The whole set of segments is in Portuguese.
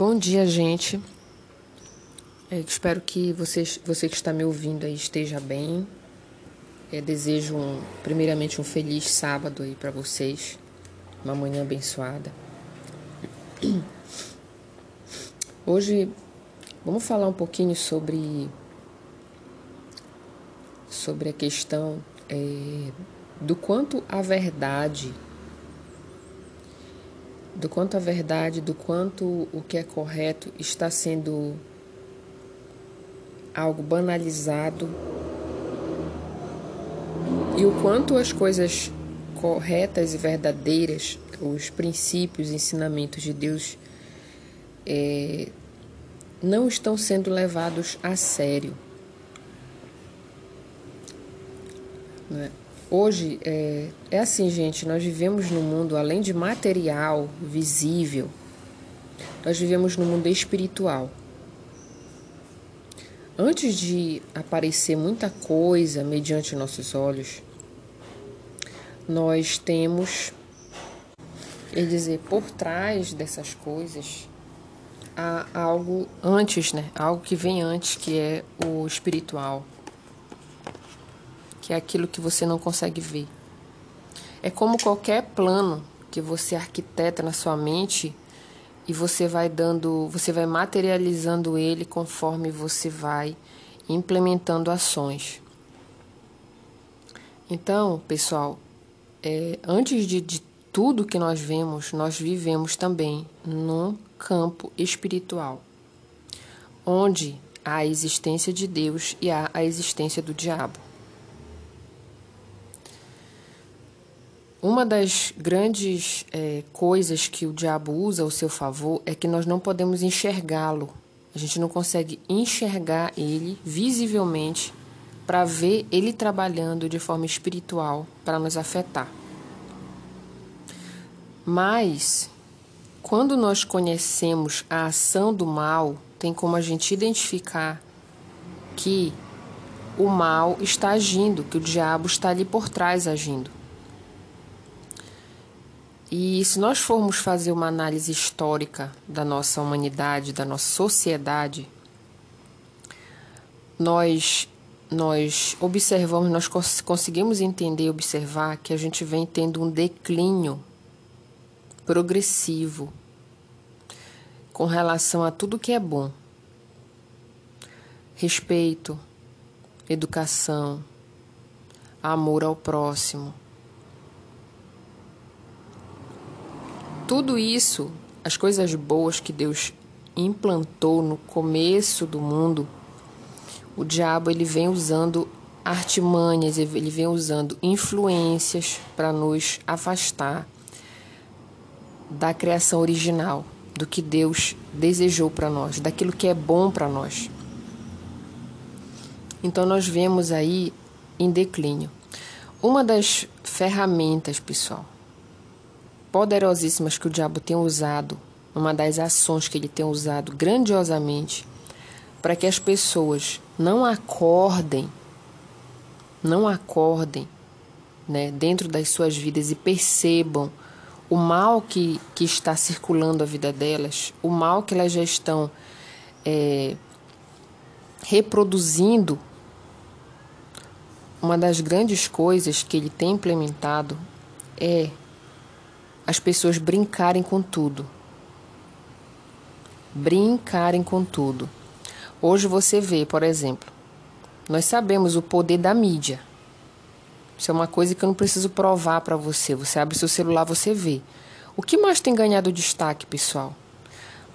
Bom dia, gente. É, espero que vocês, você que está me ouvindo aí esteja bem. É, desejo, um, primeiramente, um feliz sábado aí para vocês. Uma manhã abençoada. Hoje vamos falar um pouquinho sobre sobre a questão é, do quanto a verdade do quanto a verdade, do quanto o que é correto está sendo algo banalizado e o quanto as coisas corretas e verdadeiras, os princípios, ensinamentos de Deus é, não estão sendo levados a sério. Né? Hoje é, é assim, gente, nós vivemos num mundo além de material, visível, nós vivemos no mundo espiritual. Antes de aparecer muita coisa mediante nossos olhos, nós temos, quer dizer, por trás dessas coisas, há algo antes, né? Algo que vem antes, que é o espiritual que é aquilo que você não consegue ver. É como qualquer plano que você arquiteta na sua mente e você vai dando, você vai materializando ele conforme você vai implementando ações. Então, pessoal, é, antes de, de tudo que nós vemos, nós vivemos também num campo espiritual, onde há a existência de Deus e há a existência do diabo. Uma das grandes é, coisas que o diabo usa ao seu favor é que nós não podemos enxergá-lo. A gente não consegue enxergar ele visivelmente para ver ele trabalhando de forma espiritual para nos afetar. Mas, quando nós conhecemos a ação do mal, tem como a gente identificar que o mal está agindo, que o diabo está ali por trás agindo. E se nós formos fazer uma análise histórica da nossa humanidade, da nossa sociedade, nós nós observamos, nós conseguimos entender e observar que a gente vem tendo um declínio progressivo com relação a tudo que é bom. Respeito, educação, amor ao próximo, tudo isso, as coisas boas que Deus implantou no começo do mundo, o diabo ele vem usando artimanhas, ele vem usando influências para nos afastar da criação original, do que Deus desejou para nós, daquilo que é bom para nós. Então nós vemos aí em declínio. Uma das ferramentas, pessoal, poderosíssimas que o diabo tem usado, uma das ações que ele tem usado grandiosamente, para que as pessoas não acordem, não acordem né, dentro das suas vidas e percebam o mal que, que está circulando a vida delas, o mal que elas já estão é, reproduzindo. Uma das grandes coisas que ele tem implementado é as pessoas brincarem com tudo. Brincarem com tudo. Hoje você vê, por exemplo, nós sabemos o poder da mídia. Isso é uma coisa que eu não preciso provar para você. Você abre seu celular, você vê. O que mais tem ganhado destaque, pessoal?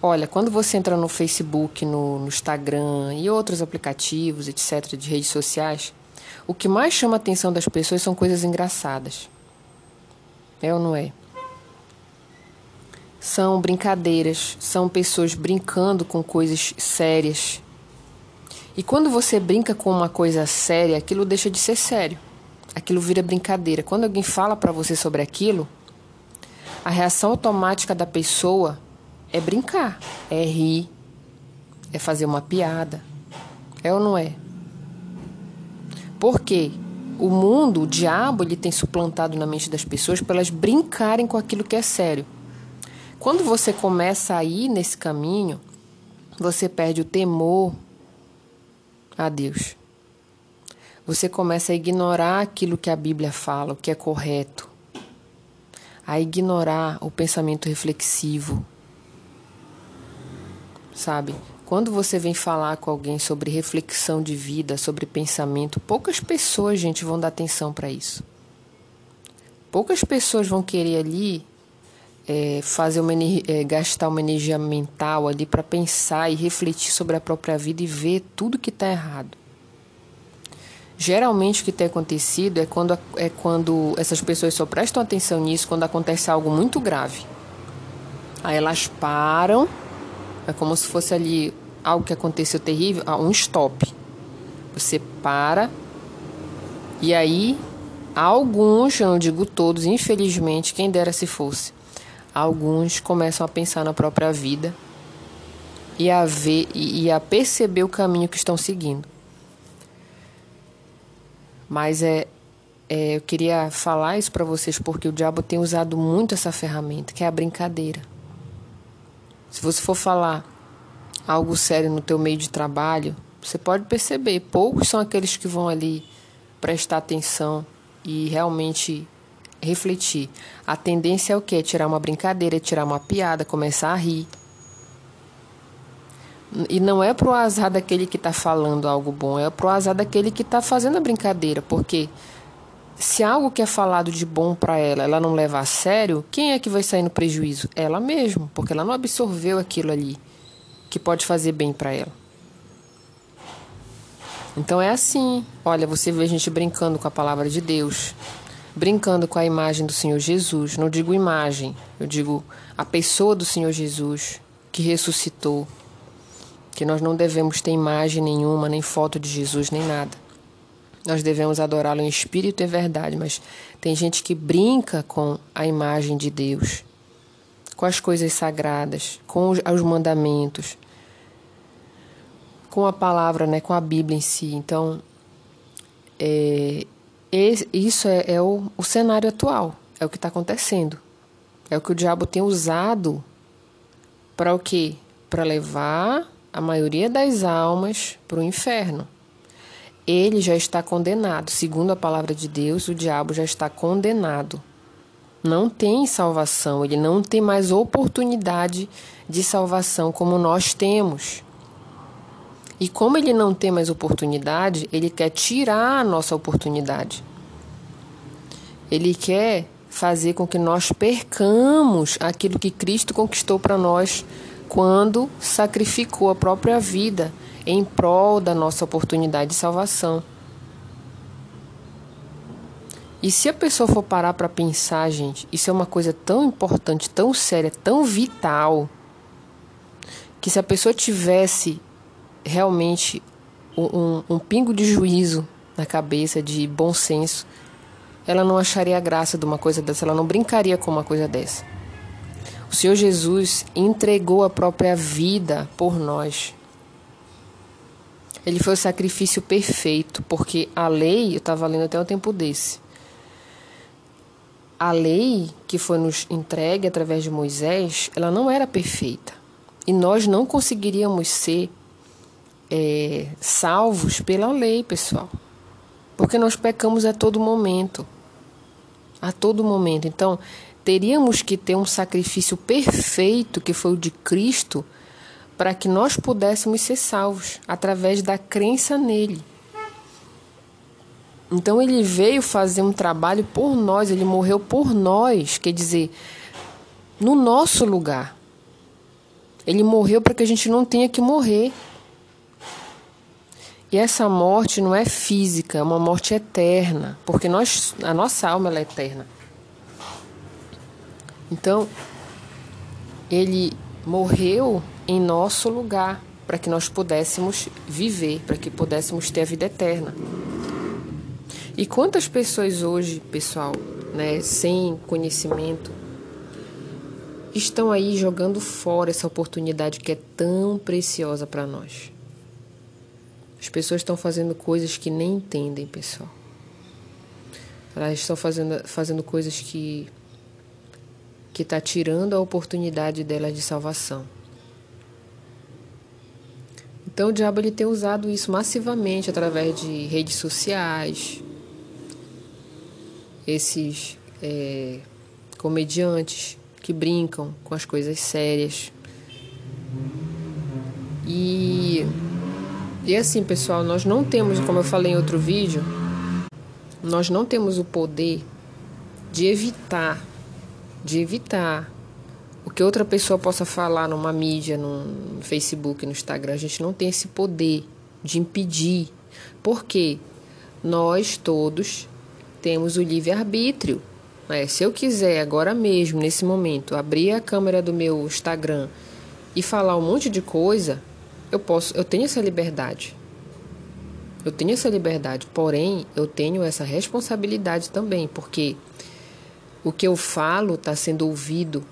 Olha, quando você entra no Facebook, no, no Instagram e outros aplicativos, etc., de redes sociais, o que mais chama a atenção das pessoas são coisas engraçadas. É ou não é? São brincadeiras, são pessoas brincando com coisas sérias. E quando você brinca com uma coisa séria, aquilo deixa de ser sério. Aquilo vira brincadeira. Quando alguém fala para você sobre aquilo, a reação automática da pessoa é brincar, é rir, é fazer uma piada. É ou não é? Por quê? O mundo, o diabo, ele tem suplantado na mente das pessoas para elas brincarem com aquilo que é sério. Quando você começa a ir nesse caminho, você perde o temor a Deus. Você começa a ignorar aquilo que a Bíblia fala, o que é correto, a ignorar o pensamento reflexivo. Sabe? Quando você vem falar com alguém sobre reflexão de vida, sobre pensamento, poucas pessoas, gente, vão dar atenção para isso. Poucas pessoas vão querer ali é, fazer uma, é, gastar uma energia mental ali para pensar e refletir sobre a própria vida e ver tudo que está errado. Geralmente o que tem acontecido é quando, é quando essas pessoas só prestam atenção nisso quando acontece algo muito grave. Aí elas param, é como se fosse ali algo que aconteceu terrível, ah, um stop. Você para e aí alguns, eu não digo todos, infelizmente, quem dera se fosse, alguns começam a pensar na própria vida e a ver e a perceber o caminho que estão seguindo. Mas é, é eu queria falar isso para vocês porque o diabo tem usado muito essa ferramenta, que é a brincadeira. Se você for falar algo sério no teu meio de trabalho, você pode perceber, poucos são aqueles que vão ali prestar atenção e realmente refletir. A tendência é o quê? Tirar uma brincadeira, tirar uma piada, começar a rir. E não é pro azar daquele que está falando algo bom, é pro azar daquele que está fazendo a brincadeira, porque se algo que é falado de bom para ela, ela não leva a sério, quem é que vai sair no prejuízo? Ela mesma, porque ela não absorveu aquilo ali que pode fazer bem para ela. Então é assim. Olha, você vê a gente brincando com a palavra de Deus, brincando com a imagem do Senhor Jesus. Não digo imagem, eu digo a pessoa do Senhor Jesus que ressuscitou que nós não devemos ter imagem nenhuma, nem foto de Jesus, nem nada. Nós devemos adorá-lo em espírito e verdade, mas tem gente que brinca com a imagem de Deus, com as coisas sagradas, com os mandamentos, com a palavra, né, com a Bíblia em si. Então, é, isso é, é o, o cenário atual, é o que está acontecendo. É o que o diabo tem usado para o quê? Para levar a maioria das almas para o inferno. Ele já está condenado. Segundo a palavra de Deus, o diabo já está condenado. Não tem salvação, ele não tem mais oportunidade de salvação como nós temos. E como ele não tem mais oportunidade, ele quer tirar a nossa oportunidade. Ele quer fazer com que nós percamos aquilo que Cristo conquistou para nós quando sacrificou a própria vida em prol da nossa oportunidade de salvação. E se a pessoa for parar para pensar, gente, isso é uma coisa tão importante, tão séria, tão vital, que se a pessoa tivesse realmente um, um, pingo de juízo na cabeça, de bom senso, ela não acharia graça de uma coisa dessa, ela não brincaria com uma coisa dessa. O Senhor Jesus entregou a própria vida por nós. Ele foi o sacrifício perfeito, porque a lei, eu estava lendo até um tempo desse, a lei que foi nos entregue através de Moisés, ela não era perfeita. E nós não conseguiríamos ser é, salvos pela lei, pessoal. Porque nós pecamos a todo momento. A todo momento. Então, teríamos que ter um sacrifício perfeito, que foi o de Cristo, para que nós pudéssemos ser salvos através da crença nele. Então ele veio fazer um trabalho por nós, ele morreu por nós, quer dizer, no nosso lugar. Ele morreu para que a gente não tenha que morrer. E essa morte não é física, é uma morte eterna, porque nós, a nossa alma é eterna. Então, ele morreu em nosso lugar para que nós pudéssemos viver, para que pudéssemos ter a vida eterna. E quantas pessoas hoje, pessoal, né, sem conhecimento, estão aí jogando fora essa oportunidade que é tão preciosa para nós? As pessoas estão fazendo coisas que nem entendem, pessoal. Elas estão fazendo, fazendo coisas que que está tirando a oportunidade delas de salvação. Então o diabo ele tem usado isso massivamente através de redes sociais, esses é, comediantes que brincam com as coisas sérias. E, e assim, pessoal, nós não temos, como eu falei em outro vídeo, nós não temos o poder de evitar, de evitar o que outra pessoa possa falar numa mídia, no Facebook, no Instagram. A gente não tem esse poder de impedir. Porque nós todos temos o livre-arbítrio. Né? Se eu quiser agora mesmo, nesse momento, abrir a câmera do meu Instagram e falar um monte de coisa, eu posso, eu tenho essa liberdade. Eu tenho essa liberdade, porém eu tenho essa responsabilidade também, porque o que eu falo está sendo ouvido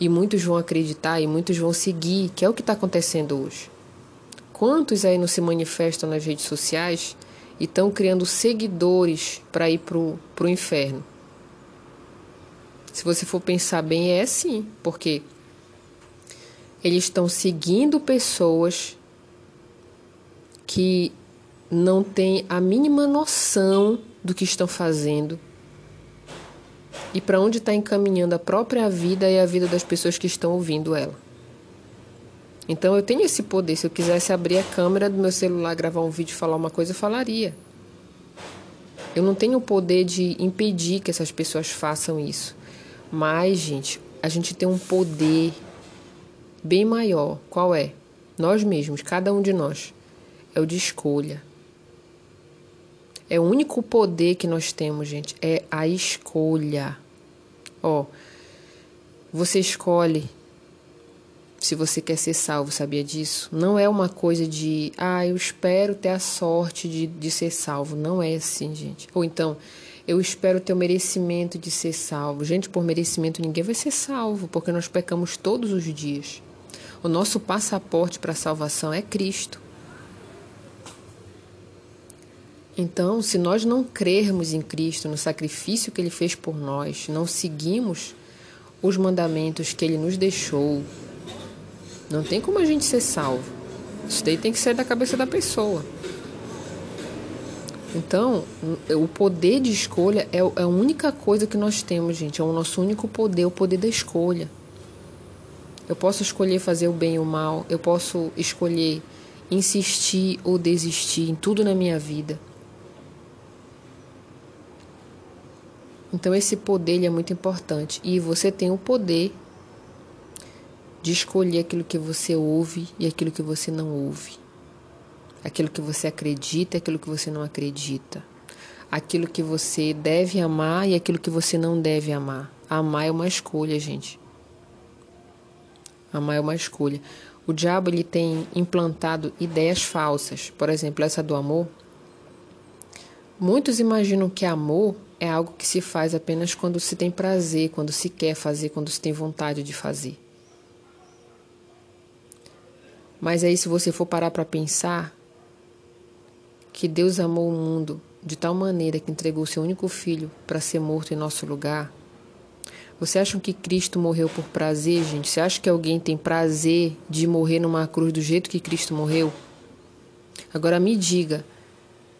e muitos vão acreditar e muitos vão seguir, que é o que está acontecendo hoje. Quantos aí não se manifestam nas redes sociais e estão criando seguidores para ir para o inferno? Se você for pensar bem, é sim, porque eles estão seguindo pessoas que não têm a mínima noção do que estão fazendo e para onde está encaminhando a própria vida e a vida das pessoas que estão ouvindo ela. Então eu tenho esse poder. Se eu quisesse abrir a câmera do meu celular, gravar um vídeo e falar uma coisa, eu falaria. Eu não tenho o poder de impedir que essas pessoas façam isso. Mas, gente, a gente tem um poder bem maior. Qual é? Nós mesmos, cada um de nós. É o de escolha. É o único poder que nós temos, gente. É a escolha. Ó, você escolhe se você quer ser salvo, sabia disso? Não é uma coisa de, ah, eu espero ter a sorte de, de ser salvo. Não é assim, gente. Ou então, eu espero ter o merecimento de ser salvo. Gente, por merecimento ninguém vai ser salvo, porque nós pecamos todos os dias. O nosso passaporte para a salvação é Cristo. Então, se nós não crermos em Cristo, no sacrifício que ele fez por nós, não seguimos os mandamentos que ele nos deixou, não tem como a gente ser salvo. Isso daí tem que sair da cabeça da pessoa. Então, o poder de escolha é, é a única coisa que nós temos, gente. É o nosso único poder, o poder da escolha. Eu posso escolher fazer o bem ou o mal. Eu posso escolher insistir ou desistir em tudo na minha vida. Então, esse poder é muito importante. E você tem o poder de escolher aquilo que você ouve e aquilo que você não ouve aquilo que você acredita e aquilo que você não acredita, aquilo que você deve amar e aquilo que você não deve amar. Amar é uma escolha, gente. Amar é uma escolha. O diabo ele tem implantado ideias falsas. Por exemplo, essa do amor. Muitos imaginam que amor é algo que se faz apenas quando se tem prazer, quando se quer fazer, quando se tem vontade de fazer. Mas aí, se você for parar para pensar, que Deus amou o mundo de tal maneira que entregou seu único filho para ser morto em nosso lugar? Você acha que Cristo morreu por prazer, gente? Você acha que alguém tem prazer de morrer numa cruz do jeito que Cristo morreu? Agora me diga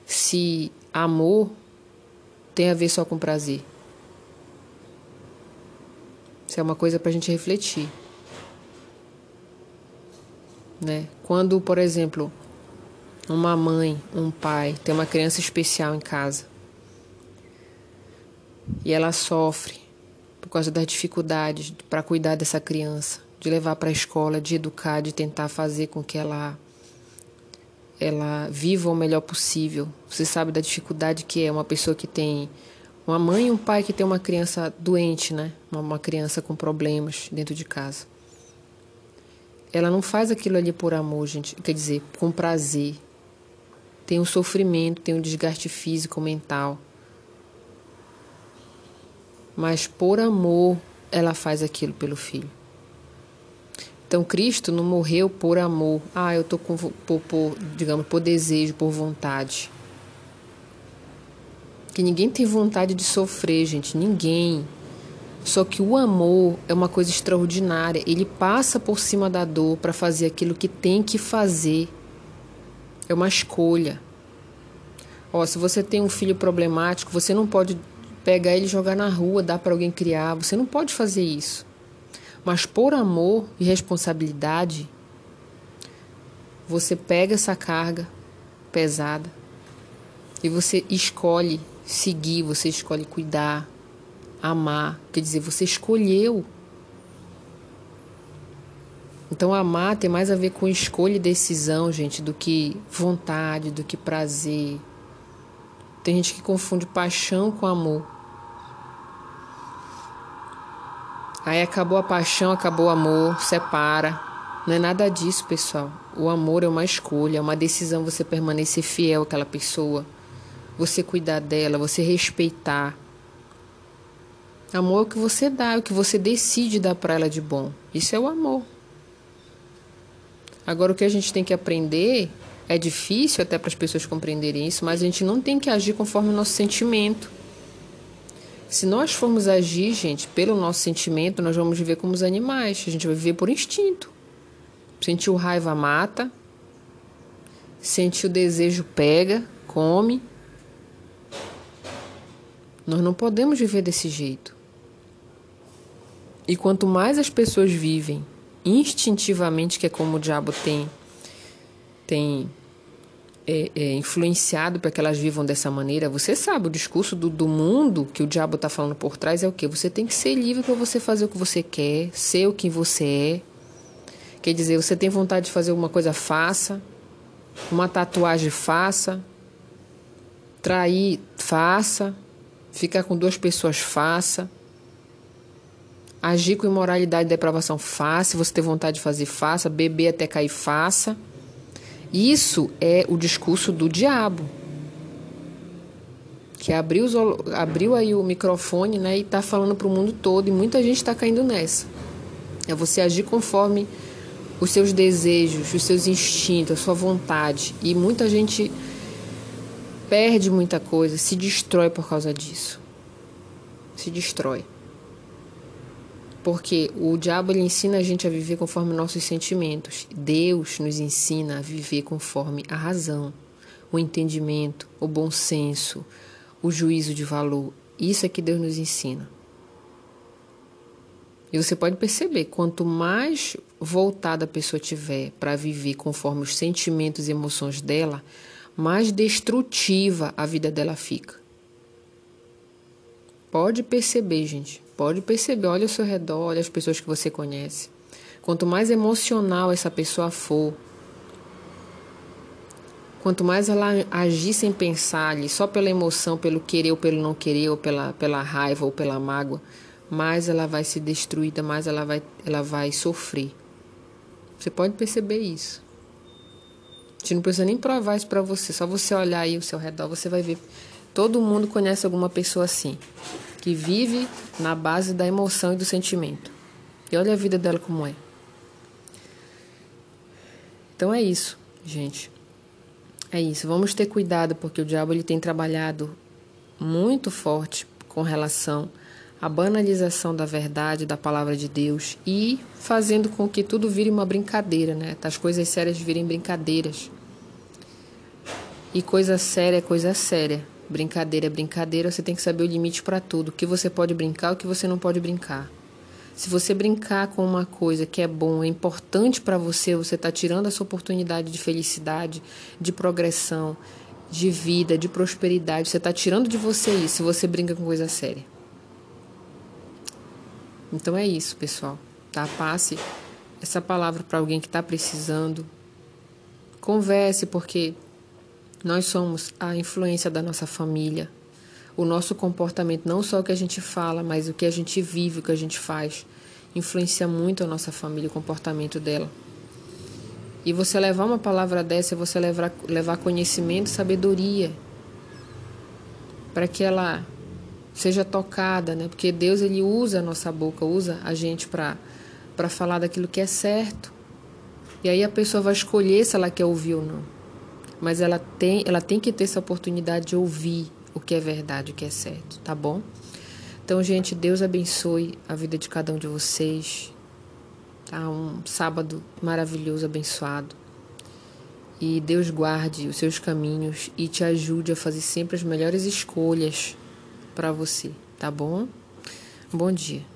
se amor tem a ver só com prazer. Isso é uma coisa para a gente refletir. Né? Quando, por exemplo, uma mãe, um pai, tem uma criança especial em casa e ela sofre causa das dificuldades para cuidar dessa criança, de levar para a escola, de educar, de tentar fazer com que ela ela viva o melhor possível. Você sabe da dificuldade que é uma pessoa que tem uma mãe e um pai que tem uma criança doente, né? Uma criança com problemas dentro de casa. Ela não faz aquilo ali por amor, gente, quer dizer, com prazer tem um sofrimento, tem um desgaste físico, mental. Mas por amor, ela faz aquilo pelo filho. Então Cristo não morreu por amor. Ah, eu tô com por, por, digamos, por desejo, por vontade. Que ninguém tem vontade de sofrer, gente, ninguém. Só que o amor é uma coisa extraordinária. Ele passa por cima da dor para fazer aquilo que tem que fazer. É uma escolha. Ó, se você tem um filho problemático, você não pode pegar ele e jogar na rua, dar para alguém criar. Você não pode fazer isso. Mas por amor e responsabilidade, você pega essa carga pesada e você escolhe seguir, você escolhe cuidar, amar. Quer dizer, você escolheu. Então, amar tem mais a ver com escolha e decisão, gente, do que vontade, do que prazer. Tem gente que confunde paixão com amor. Aí acabou a paixão, acabou o amor, separa. Não é nada disso, pessoal. O amor é uma escolha, é uma decisão você permanecer fiel àquela pessoa, você cuidar dela, você respeitar. Amor é o que você dá, é o que você decide dar para ela de bom. Isso é o amor. Agora, o que a gente tem que aprender é difícil até para as pessoas compreenderem isso, mas a gente não tem que agir conforme o nosso sentimento. Se nós formos agir, gente, pelo nosso sentimento, nós vamos viver como os animais. A gente vai viver por instinto. Sentiu raiva, mata. Sentiu desejo, pega, come. Nós não podemos viver desse jeito. E quanto mais as pessoas vivem instintivamente, que é como o diabo tem, tem é, é, influenciado para que elas vivam dessa maneira, você sabe, o discurso do, do mundo que o diabo está falando por trás é o que? Você tem que ser livre para você fazer o que você quer, ser o que você é. Quer dizer, você tem vontade de fazer alguma coisa, faça. Uma tatuagem, faça. Trair, faça. Ficar com duas pessoas, faça. Agir com imoralidade e depravação, faça. Se você tem vontade de fazer, faça. Beber até cair, faça. Isso é o discurso do diabo. Que abriu, abriu aí o microfone né, e está falando para o mundo todo, e muita gente está caindo nessa. É você agir conforme os seus desejos, os seus instintos, a sua vontade. E muita gente perde muita coisa, se destrói por causa disso. Se destrói. Porque o diabo ele ensina a gente a viver conforme nossos sentimentos. Deus nos ensina a viver conforme a razão, o entendimento, o bom senso, o juízo de valor. Isso é que Deus nos ensina. E você pode perceber, quanto mais voltada a pessoa tiver para viver conforme os sentimentos e emoções dela, mais destrutiva a vida dela fica. Pode perceber, gente. Pode perceber, olha ao seu redor, olha as pessoas que você conhece. Quanto mais emocional essa pessoa for, quanto mais ela agir sem pensar ali, só pela emoção, pelo querer ou pelo não querer, ou pela, pela raiva ou pela mágoa, mais ela vai ser destruída, mais ela vai, ela vai sofrer. Você pode perceber isso. A gente não precisa nem provar isso para você, só você olhar aí ao seu redor, você vai ver. Todo mundo conhece alguma pessoa assim que vive na base da emoção e do sentimento. E olha a vida dela como é. Então é isso, gente. É isso. Vamos ter cuidado porque o diabo ele tem trabalhado muito forte com relação à banalização da verdade, da palavra de Deus e fazendo com que tudo vire uma brincadeira, né? As coisas sérias virem brincadeiras. E coisa séria é coisa séria. Brincadeira é brincadeira, você tem que saber o limite para tudo. O que você pode brincar, o que você não pode brincar. Se você brincar com uma coisa que é bom, é importante para você, você está tirando essa oportunidade de felicidade, de progressão, de vida, de prosperidade. Você está tirando de você isso se você brinca com coisa séria. Então é isso, pessoal. Tá? Passe essa palavra para alguém que está precisando. Converse, porque nós somos a influência da nossa família. O nosso comportamento, não só o que a gente fala, mas o que a gente vive, o que a gente faz, influencia muito a nossa família, o comportamento dela. E você levar uma palavra dessa você levar, levar conhecimento sabedoria para que ela seja tocada, né? Porque Deus ele usa a nossa boca, usa a gente para para falar daquilo que é certo. E aí a pessoa vai escolher se ela quer ouvir ou não mas ela tem, ela tem que ter essa oportunidade de ouvir o que é verdade, o que é certo, tá bom? Então, gente, Deus abençoe a vida de cada um de vocês. Tá? Um sábado maravilhoso, abençoado. E Deus guarde os seus caminhos e te ajude a fazer sempre as melhores escolhas para você, tá bom? Bom dia.